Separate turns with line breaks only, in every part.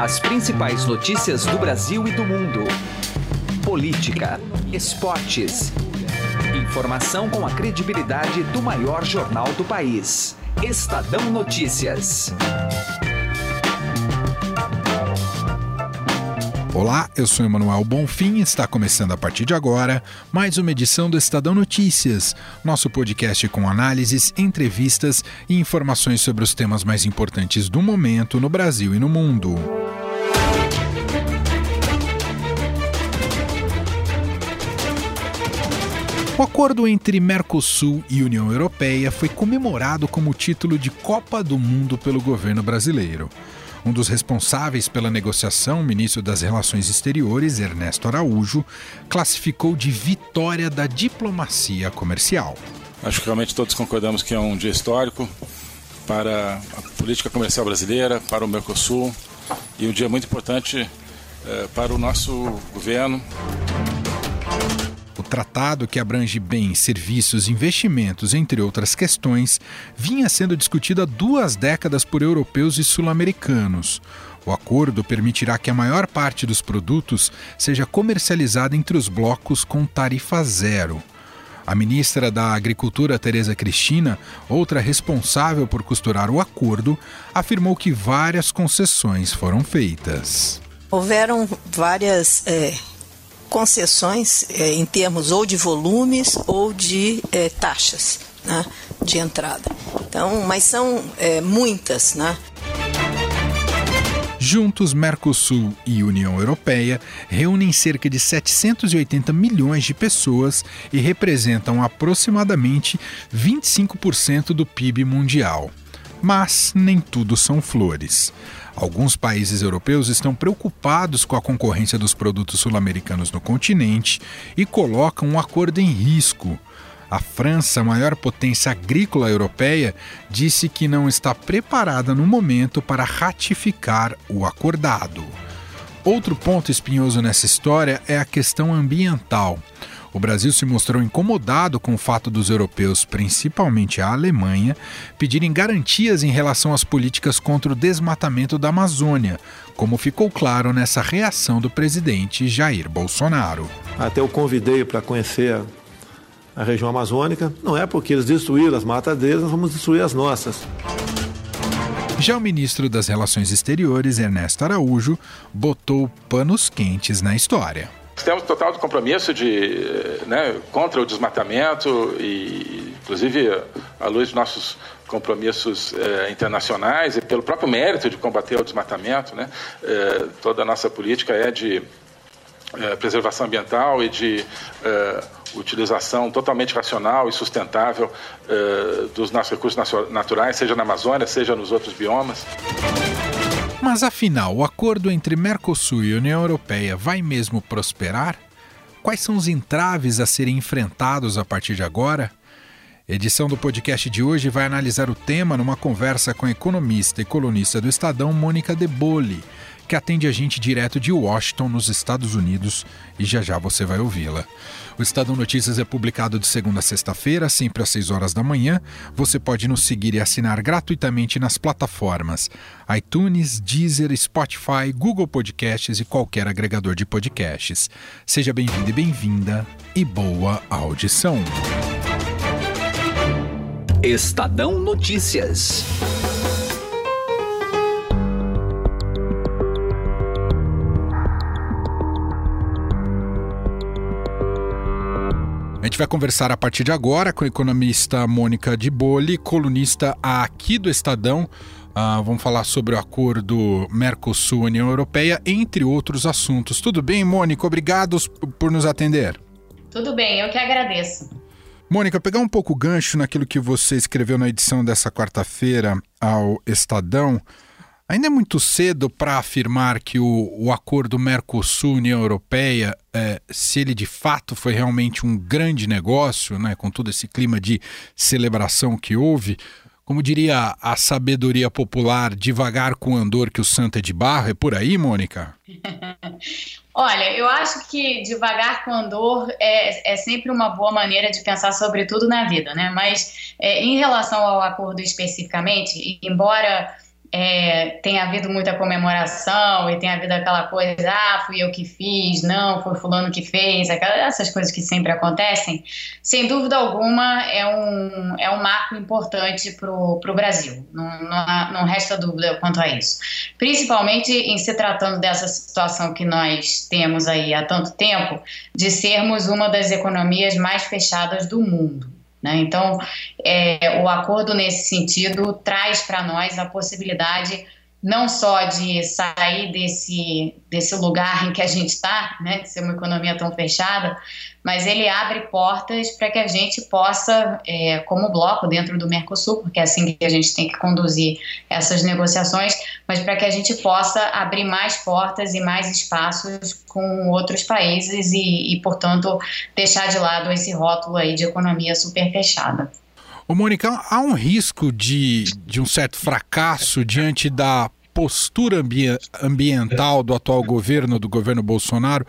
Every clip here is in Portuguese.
As principais notícias do Brasil e do mundo. Política, esportes. Informação com a credibilidade do maior jornal do país. Estadão Notícias.
Olá, eu sou Emanuel Bonfim e está começando a partir de agora mais uma edição do Estadão Notícias, nosso podcast com análises, entrevistas e informações sobre os temas mais importantes do momento no Brasil e no mundo. O acordo entre Mercosul e União Europeia foi comemorado como título de Copa do Mundo pelo governo brasileiro. Um dos responsáveis pela negociação, o ministro das Relações Exteriores, Ernesto Araújo, classificou de vitória da diplomacia comercial.
Acho que realmente todos concordamos que é um dia histórico para a política comercial brasileira, para o Mercosul e um dia muito importante eh, para o nosso governo.
O tratado, que abrange bens, serviços, investimentos, entre outras questões, vinha sendo discutido há duas décadas por europeus e sul-americanos. O acordo permitirá que a maior parte dos produtos seja comercializada entre os blocos com tarifa zero. A ministra da Agricultura, Tereza Cristina, outra responsável por costurar o acordo, afirmou que várias concessões foram feitas.
Houveram várias é, concessões é, em termos ou de volumes ou de é, taxas né, de entrada. Então, mas são é, muitas, né?
Juntos, Mercosul e União Europeia reúnem cerca de 780 milhões de pessoas e representam aproximadamente 25% do PIB mundial. Mas nem tudo são flores. Alguns países europeus estão preocupados com a concorrência dos produtos sul-americanos no continente e colocam o um acordo em risco. A França, maior potência agrícola europeia, disse que não está preparada no momento para ratificar o acordado. Outro ponto espinhoso nessa história é a questão ambiental. O Brasil se mostrou incomodado com o fato dos europeus, principalmente a Alemanha, pedirem garantias em relação às políticas contra o desmatamento da Amazônia, como ficou claro nessa reação do presidente Jair Bolsonaro.
Até eu convidei para conhecer a região amazônica, não é porque eles destruíram as matas deles, nós vamos destruir as nossas.
Já o ministro das Relações Exteriores, Ernesto Araújo, botou panos quentes na história.
Temos total compromisso de, né, contra o desmatamento e, inclusive, à luz dos nossos compromissos eh, internacionais e pelo próprio mérito de combater o desmatamento, né, eh, toda a nossa política é de eh, preservação ambiental e de utilização totalmente racional e sustentável dos nossos recursos naturais, seja na Amazônia, seja nos outros biomas.
Mas afinal, o acordo entre Mercosul e União Europeia vai mesmo prosperar? Quais são os entraves a serem enfrentados a partir de agora? Edição do podcast de hoje vai analisar o tema numa conversa com a economista e colunista do Estadão, Mônica De Bolle, que atende a gente direto de Washington, nos Estados Unidos, e já já você vai ouvi-la. O Estadão Notícias é publicado de segunda a sexta-feira, sempre às 6 horas da manhã. Você pode nos seguir e assinar gratuitamente nas plataformas iTunes, Deezer, Spotify, Google Podcasts e qualquer agregador de podcasts. Seja bem-vindo e bem-vinda e boa audição.
Estadão Notícias.
Vai conversar a partir de agora com a economista Mônica de Boli, colunista aqui do Estadão. Uh, vamos falar sobre o acordo Mercosul-União Europeia, entre outros assuntos. Tudo bem, Mônica? Obrigado por nos atender.
Tudo bem, eu que agradeço.
Mônica, pegar um pouco o gancho naquilo que você escreveu na edição dessa quarta-feira ao Estadão. Ainda é muito cedo para afirmar que o, o acordo Mercosul-União Europeia, é, se ele de fato foi realmente um grande negócio, né, com todo esse clima de celebração que houve, como diria a sabedoria popular, devagar com andor que o santo é de barro, é por aí, Mônica?
Olha, eu acho que devagar com andor é, é sempre uma boa maneira de pensar sobre tudo na vida, né? Mas é, em relação ao acordo especificamente, embora é, tem havido muita comemoração e tem havido aquela coisa, ah, fui eu que fiz, não, foi fulano que fez, aquelas, essas coisas que sempre acontecem, sem dúvida alguma é um, é um marco importante para o Brasil, não, não, não resta dúvida quanto a isso. Principalmente em se tratando dessa situação que nós temos aí há tanto tempo, de sermos uma das economias mais fechadas do mundo. Né? Então, é, o acordo nesse sentido traz para nós a possibilidade não só de sair desse, desse lugar em que a gente está, né, de ser uma economia tão fechada, mas ele abre portas para que a gente possa, é, como bloco dentro do Mercosul, porque é assim que a gente tem que conduzir essas negociações, mas para que a gente possa abrir mais portas e mais espaços com outros países e, e portanto, deixar de lado esse rótulo aí de economia super fechada.
Ô, Mônica, há um risco de, de um certo fracasso diante da postura ambi ambiental do atual governo, do governo Bolsonaro,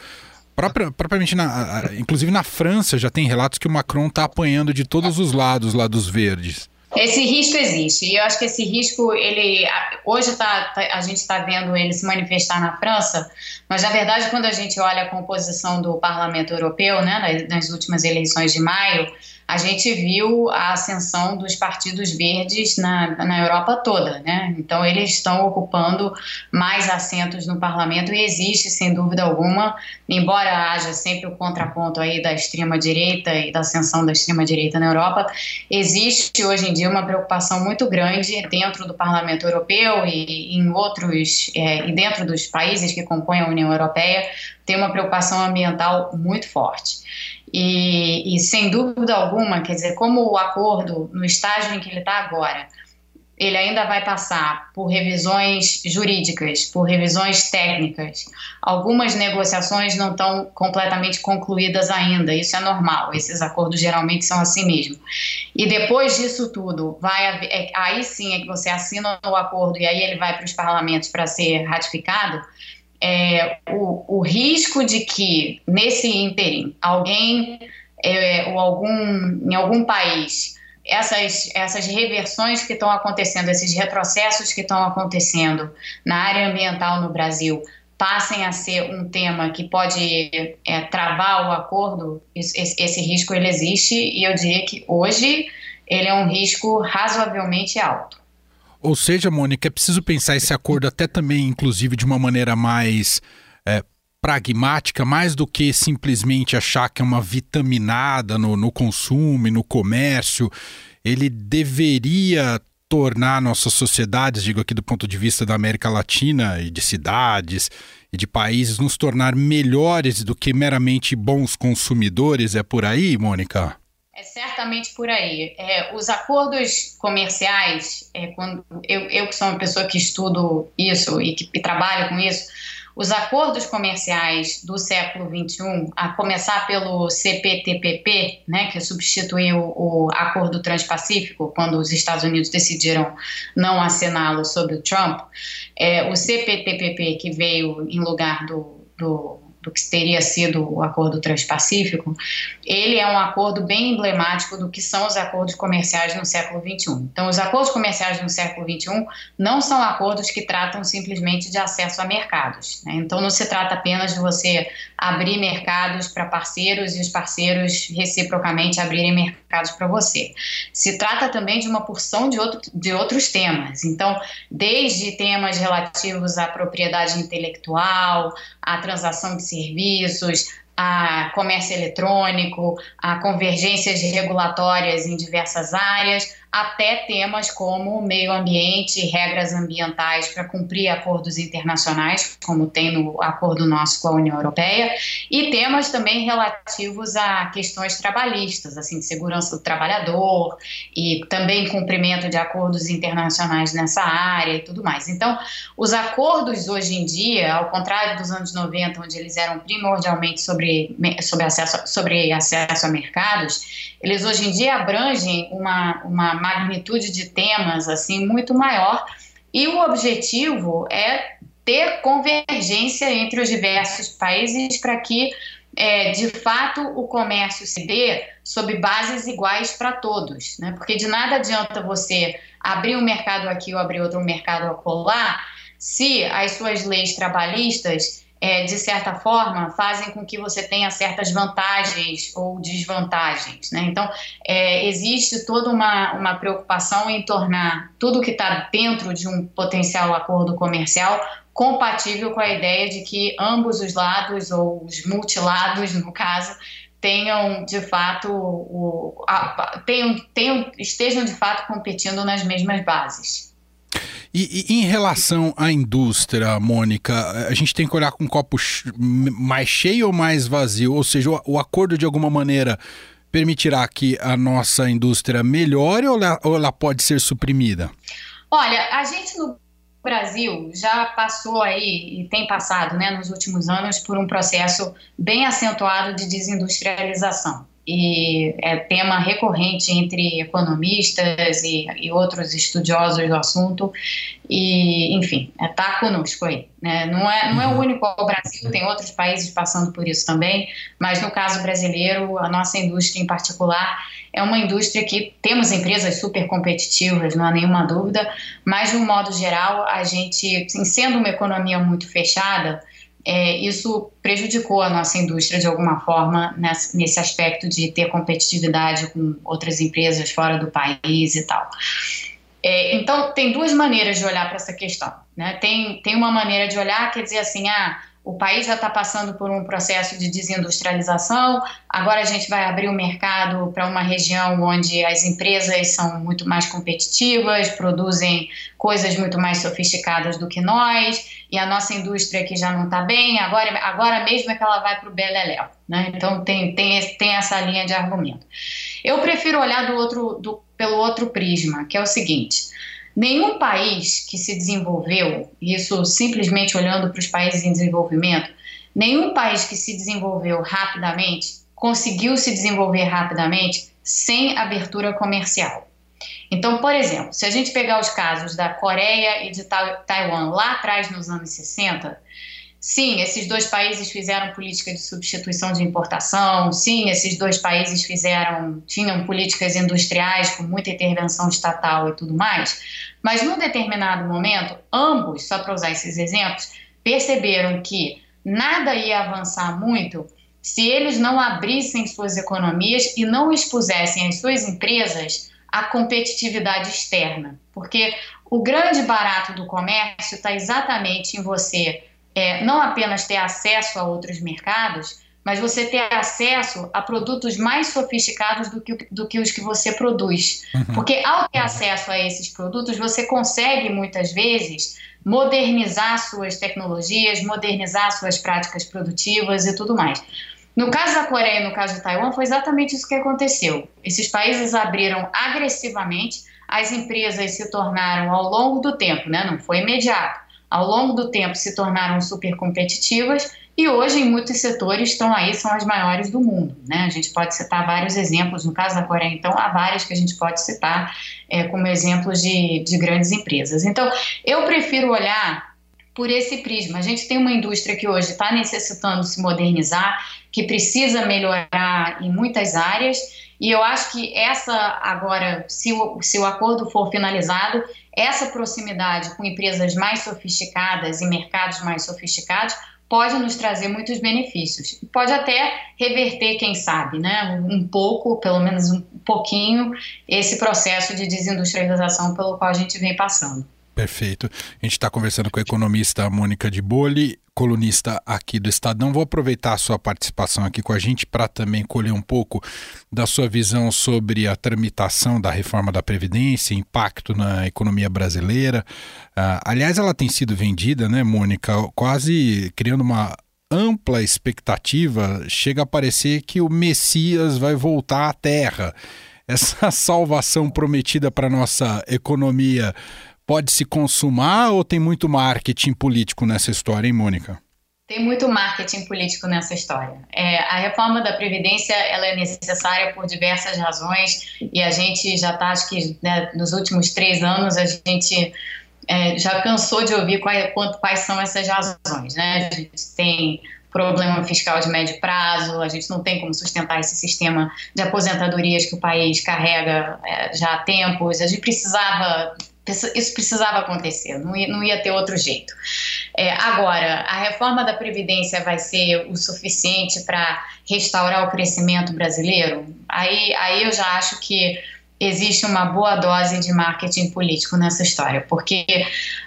propriamente, na, inclusive na França, já tem relatos que o Macron está apanhando de todos os lados lá dos verdes.
Esse risco existe e eu acho que esse risco ele hoje tá, tá a gente está vendo ele se manifestar na França, mas na verdade quando a gente olha a composição do Parlamento Europeu, né, nas, nas últimas eleições de maio, a gente viu a ascensão dos partidos verdes na, na Europa toda, né? Então eles estão ocupando mais assentos no parlamento e existe, sem dúvida alguma, embora haja sempre o contraponto aí da extrema direita e da ascensão da extrema direita na Europa, existe hoje em dia uma preocupação muito grande dentro do Parlamento Europeu e em outros é, e dentro dos países que compõem a União Europeia tem uma preocupação ambiental muito forte. E, e, sem dúvida alguma, quer dizer, como o acordo, no estágio em que ele está agora, ele ainda vai passar por revisões jurídicas, por revisões técnicas. Algumas negociações não estão completamente concluídas ainda, isso é normal, esses acordos geralmente são assim mesmo. E depois disso tudo, vai é, aí sim é que você assina o acordo e aí ele vai para os parlamentos para ser ratificado é, o, o risco de que nesse ínterim alguém é, ou algum em algum país essas, essas reversões que estão acontecendo, esses retrocessos que estão acontecendo na área ambiental no Brasil passem a ser um tema que pode é, travar o acordo, esse, esse risco ele existe e eu diria que hoje ele é um risco razoavelmente alto.
Ou seja, Mônica, é preciso pensar esse acordo até também, inclusive, de uma maneira mais é, pragmática, mais do que simplesmente achar que é uma vitaminada no, no consumo e no comércio. Ele deveria tornar nossas sociedades, digo aqui do ponto de vista da América Latina e de cidades e de países, nos tornar melhores do que meramente bons consumidores. É por aí, Mônica?
É certamente por aí. É, os acordos comerciais, é, quando eu, eu que sou uma pessoa que estudo isso e que e trabalho com isso, os acordos comerciais do século XXI, a começar pelo CPTPP, né, que substituiu o Acordo Transpacífico, quando os Estados Unidos decidiram não assiná-lo sob o Trump, é, o CPTPP, que veio em lugar do, do do que teria sido o Acordo Transpacífico, ele é um acordo bem emblemático do que são os acordos comerciais no século XXI. Então, os acordos comerciais no século XXI não são acordos que tratam simplesmente de acesso a mercados. Né? Então, não se trata apenas de você abrir mercados para parceiros e os parceiros reciprocamente abrirem mercados para você. Se trata também de uma porção de, outro, de outros temas. Então, desde temas relativos à propriedade intelectual, à transação de serviços, a comércio eletrônico, a convergências regulatórias em diversas áreas, até temas como meio ambiente, regras ambientais para cumprir acordos internacionais, como tem no acordo nosso com a União Europeia, e temas também relativos a questões trabalhistas, assim, segurança do trabalhador e também cumprimento de acordos internacionais nessa área e tudo mais. Então, os acordos hoje em dia, ao contrário dos anos 90, onde eles eram primordialmente sobre, sobre, acesso, sobre acesso a mercados, eles hoje em dia abrangem uma, uma magnitude de temas assim muito maior e o objetivo é ter convergência entre os diversos países para que é, de fato o comércio se dê sob bases iguais para todos, né? Porque de nada adianta você abrir um mercado aqui ou abrir outro mercado acolá se as suas leis trabalhistas é, de certa forma, fazem com que você tenha certas vantagens ou desvantagens. Né? Então, é, existe toda uma, uma preocupação em tornar tudo que está dentro de um potencial acordo comercial compatível com a ideia de que ambos os lados, ou os multilados, no caso, tenham de fato o, a, tenham, tenham, estejam de fato competindo nas mesmas bases.
E, e, em relação à indústria, Mônica, a gente tem que olhar com um copo mais cheio ou mais vazio? Ou seja, o, o acordo de alguma maneira permitirá que a nossa indústria melhore ou ela, ou ela pode ser suprimida?
Olha, a gente no Brasil já passou aí e tem passado, né, nos últimos anos por um processo bem acentuado de desindustrialização e é tema recorrente entre economistas e, e outros estudiosos do assunto e enfim está é, conosco aí né? não é não é o uhum. único o Brasil tem outros países passando por isso também mas no caso brasileiro a nossa indústria em particular é uma indústria que temos empresas super competitivas não há nenhuma dúvida mas de um modo geral a gente sendo uma economia muito fechada é, isso prejudicou a nossa indústria de alguma forma nesse, nesse aspecto de ter competitividade com outras empresas fora do país e tal. É, então, tem duas maneiras de olhar para essa questão. Né? Tem, tem uma maneira de olhar, quer dizer assim, ah, o país já está passando por um processo de desindustrialização, agora a gente vai abrir o mercado para uma região onde as empresas são muito mais competitivas, produzem coisas muito mais sofisticadas do que nós, e a nossa indústria que já não está bem, agora, agora mesmo é que ela vai para o Beleléu. Né? Então tem, tem, tem essa linha de argumento. Eu prefiro olhar do outro, do, pelo outro prisma, que é o seguinte Nenhum país que se desenvolveu, isso simplesmente olhando para os países em desenvolvimento, nenhum país que se desenvolveu rapidamente conseguiu se desenvolver rapidamente sem abertura comercial. Então, por exemplo, se a gente pegar os casos da Coreia e de Taiwan lá atrás nos anos 60, Sim, esses dois países fizeram política de substituição de importação. Sim, esses dois países fizeram tinham políticas industriais com muita intervenção estatal e tudo mais. Mas num determinado momento, ambos, só para usar esses exemplos, perceberam que nada ia avançar muito se eles não abrissem suas economias e não expusessem as suas empresas à competitividade externa. Porque o grande barato do comércio está exatamente em você é, não apenas ter acesso a outros mercados, mas você ter acesso a produtos mais sofisticados do que, do que os que você produz. Uhum. Porque ao ter acesso a esses produtos, você consegue muitas vezes modernizar suas tecnologias, modernizar suas práticas produtivas e tudo mais. No caso da Coreia e no caso de Taiwan, foi exatamente isso que aconteceu. Esses países abriram agressivamente, as empresas se tornaram ao longo do tempo, né? não foi imediato, ao longo do tempo se tornaram super competitivas e hoje em muitos setores estão aí, são as maiores do mundo. Né? A gente pode citar vários exemplos, no caso da Coreia, então, há várias que a gente pode citar é, como exemplos de, de grandes empresas. Então, eu prefiro olhar por esse prisma. A gente tem uma indústria que hoje está necessitando se modernizar, que precisa melhorar em muitas áreas, e eu acho que essa, agora, se o, se o acordo for finalizado, essa proximidade com empresas mais sofisticadas e mercados mais sofisticados pode nos trazer muitos benefícios. Pode até reverter, quem sabe, né, um pouco, pelo menos um pouquinho, esse processo de desindustrialização pelo qual a gente vem passando.
Perfeito. A gente está conversando com a economista Mônica de Boli, colunista aqui do Estadão. Vou aproveitar a sua participação aqui com a gente para também colher um pouco da sua visão sobre a tramitação da reforma da Previdência, impacto na economia brasileira. Uh, aliás, ela tem sido vendida, né, Mônica, quase criando uma ampla expectativa. Chega a parecer que o Messias vai voltar à Terra. Essa salvação prometida para nossa economia pode se consumar ou tem muito marketing político nessa história, hein, Mônica?
Tem muito marketing político nessa história. É, a reforma da Previdência ela é necessária por diversas razões e a gente já está, acho que né, nos últimos três anos, a gente é, já cansou de ouvir quais, quais são essas razões. Né? A gente tem problema fiscal de médio prazo, a gente não tem como sustentar esse sistema de aposentadorias que o país carrega é, já há tempos, a gente precisava isso precisava acontecer, não ia, não ia ter outro jeito. É, agora, a reforma da Previdência vai ser o suficiente para restaurar o crescimento brasileiro? Aí, aí eu já acho que existe uma boa dose de marketing político nessa história, porque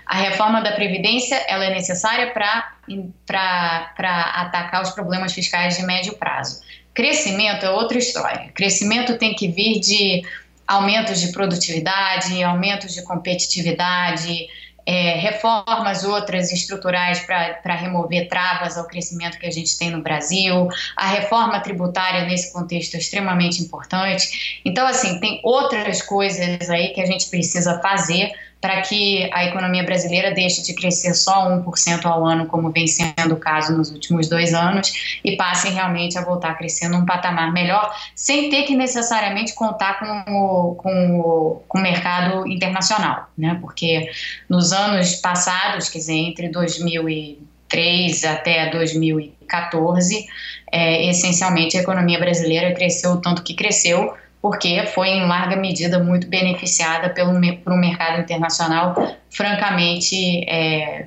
a reforma da Previdência ela é necessária para atacar os problemas fiscais de médio prazo. Crescimento é outra história. Crescimento tem que vir de aumentos de produtividade, aumentos de competitividade, é, reformas outras estruturais para remover travas ao crescimento que a gente tem no Brasil, a reforma tributária nesse contexto é extremamente importante. Então, assim, tem outras coisas aí que a gente precisa fazer para que a economia brasileira deixe de crescer só 1% ao ano, como vem sendo o caso nos últimos dois anos, e passe realmente a voltar a crescer num patamar melhor, sem ter que necessariamente contar com o, com o, com o mercado internacional, né? porque nos anos passados, quer dizer, entre 2003 até 2014, é, essencialmente a economia brasileira cresceu o tanto que cresceu, porque foi em larga medida muito beneficiada pelo, por um mercado internacional francamente é,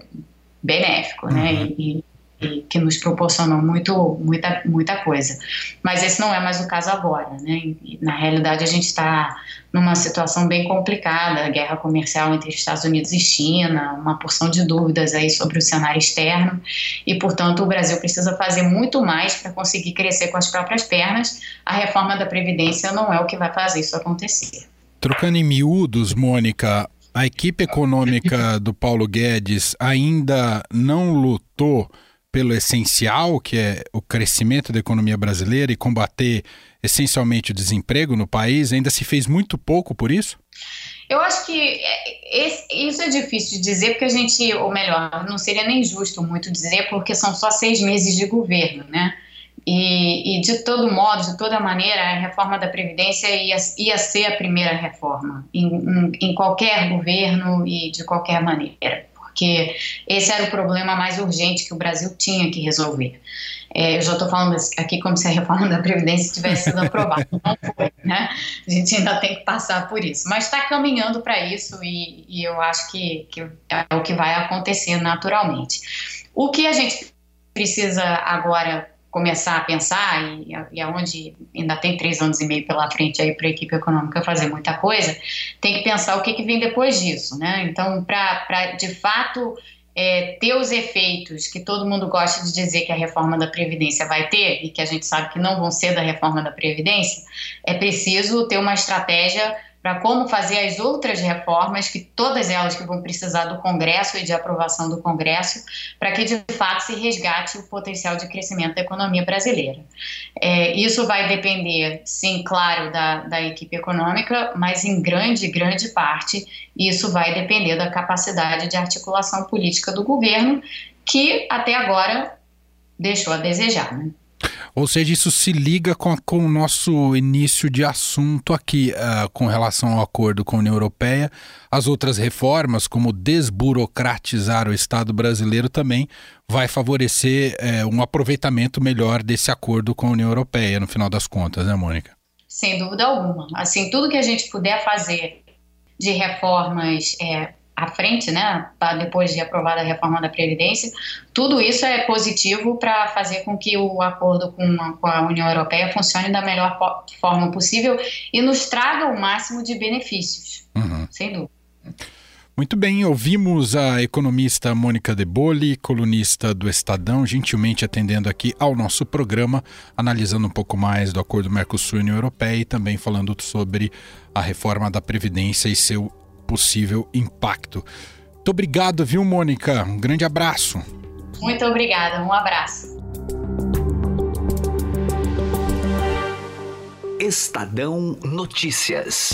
benéfico, né? uhum. né? E, e, que nos proporcionou muito, muita, muita coisa. Mas esse não é mais o caso agora, né? Na realidade, a gente está numa situação bem complicada, guerra comercial entre Estados Unidos e China, uma porção de dúvidas aí sobre o cenário externo, e portanto o Brasil precisa fazer muito mais para conseguir crescer com as próprias pernas. A reforma da Previdência não é o que vai fazer isso acontecer.
Trocando em miúdos, Mônica, a equipe econômica do Paulo Guedes ainda não lutou pelo essencial, que é o crescimento da economia brasileira e combater essencialmente o desemprego no país, ainda se fez muito pouco por isso?
Eu acho que é, isso é difícil de dizer, porque a gente, ou melhor, não seria nem justo muito dizer, porque são só seis meses de governo, né? E, e, de todo modo, de toda maneira, a reforma da Previdência ia, ia ser a primeira reforma, em, em, em qualquer governo e de qualquer maneira porque esse era o problema mais urgente que o Brasil tinha que resolver. É, eu já estou falando aqui como se a reforma da Previdência tivesse sido aprovada. Não foi, né? A gente ainda tem que passar por isso. Mas está caminhando para isso e, e, eu acho que, que é o que vai acontecer naturalmente. O que a gente precisa agora começar a pensar, e, e aonde ainda tem três anos e meio pela frente aí para a equipe econômica fazer muita coisa, tem que pensar o que, que vem depois disso, né? Então, para de fato é, ter os efeitos que todo mundo gosta de dizer que a reforma da Previdência vai ter, e que a gente sabe que não vão ser da reforma da Previdência, é preciso ter uma estratégia para como fazer as outras reformas, que todas elas que vão precisar do Congresso e de aprovação do Congresso, para que de fato se resgate o potencial de crescimento da economia brasileira. É, isso vai depender, sim, claro, da, da equipe econômica, mas em grande, grande parte, isso vai depender da capacidade de articulação política do governo, que até agora deixou a desejar. Né?
Ou seja, isso se liga com, a, com o nosso início de assunto aqui, uh, com relação ao acordo com a União Europeia. As outras reformas, como desburocratizar o Estado brasileiro, também vai favorecer uh, um aproveitamento melhor desse acordo com a União Europeia, no final das contas, né, Mônica?
Sem dúvida alguma. Assim, tudo que a gente puder fazer de reformas é, à frente, né, depois de aprovada a reforma da Previdência, tudo isso é positivo para fazer com que o acordo com a, com a, União Europeia funcione da melhor forma possível e nos traga o máximo de benefícios, uhum. sem dúvida.
Muito bem, ouvimos a economista Mônica De Boli, colunista do Estadão, gentilmente atendendo aqui ao nosso programa, analisando um pouco mais do acordo Mercosul e União Europeia e também falando sobre a reforma da Previdência e seu possível impacto. Muito obrigado, viu, Mônica? Um grande abraço.
Muito obrigada, um abraço.
Estadão Notícias.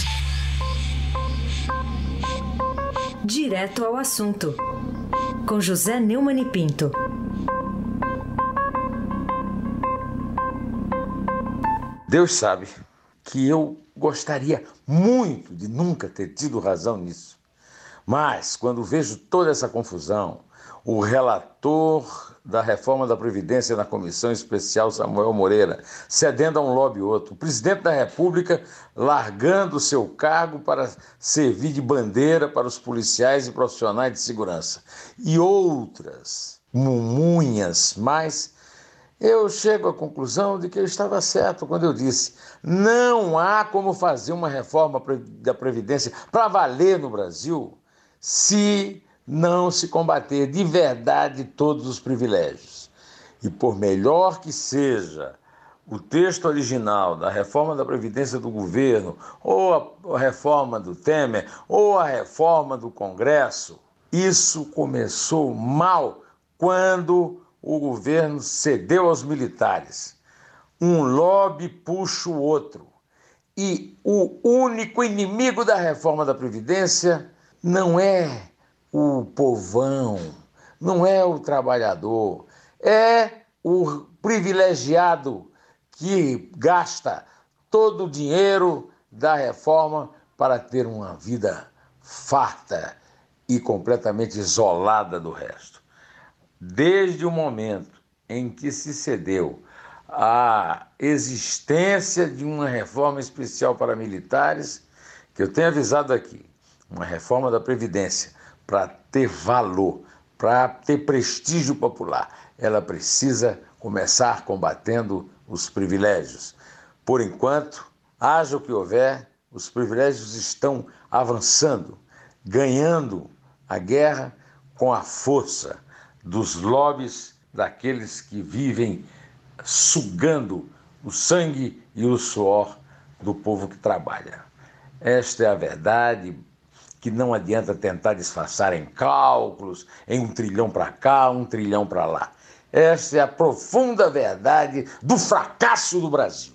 Direto ao assunto, com José Neumann e Pinto.
Deus sabe que eu gostaria muito de nunca ter tido razão nisso. Mas, quando vejo toda essa confusão, o relator da reforma da Previdência na Comissão Especial, Samuel Moreira, cedendo a um lobby outro. O presidente da República largando seu cargo para servir de bandeira para os policiais e profissionais de segurança. E outras mumunhas mais. Eu chego à conclusão de que eu estava certo quando eu disse: não há como fazer uma reforma da Previdência para valer no Brasil se não se combater de verdade todos os privilégios. E por melhor que seja o texto original da reforma da Previdência do governo, ou a reforma do Temer, ou a reforma do Congresso, isso começou mal quando o governo cedeu aos militares. Um lobby puxa o outro. E o único inimigo da reforma da Previdência não é o povão, não é o trabalhador, é o privilegiado que gasta todo o dinheiro da reforma para ter uma vida farta e completamente isolada do resto. Desde o momento em que se cedeu a existência de uma reforma especial para militares, que eu tenho avisado aqui, uma reforma da Previdência, para ter valor, para ter prestígio popular, ela precisa começar combatendo os privilégios. Por enquanto, haja o que houver, os privilégios estão avançando, ganhando a guerra com a força dos lobbies daqueles que vivem sugando o sangue e o suor do povo que trabalha. Esta é a verdade que não adianta tentar disfarçar em cálculos, em um trilhão para cá, um trilhão para lá. Essa é a profunda verdade do fracasso do Brasil.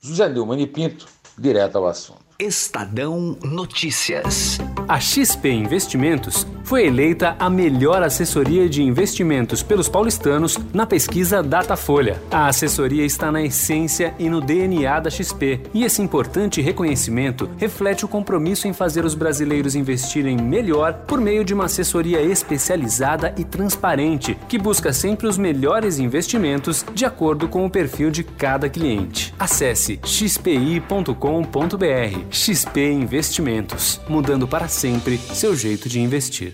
José Neumann e Pinto, direto ao assunto.
Estadão Notícias.
A XP Investimentos foi eleita a melhor assessoria de investimentos pelos paulistanos na pesquisa Datafolha. A assessoria está na essência e no DNA da XP, e esse importante reconhecimento reflete o compromisso em fazer os brasileiros investirem melhor por meio de uma assessoria especializada e transparente, que busca sempre os melhores investimentos de acordo com o perfil de cada cliente. Acesse xpi.com.br XP Investimentos, mudando para sempre seu jeito de investir.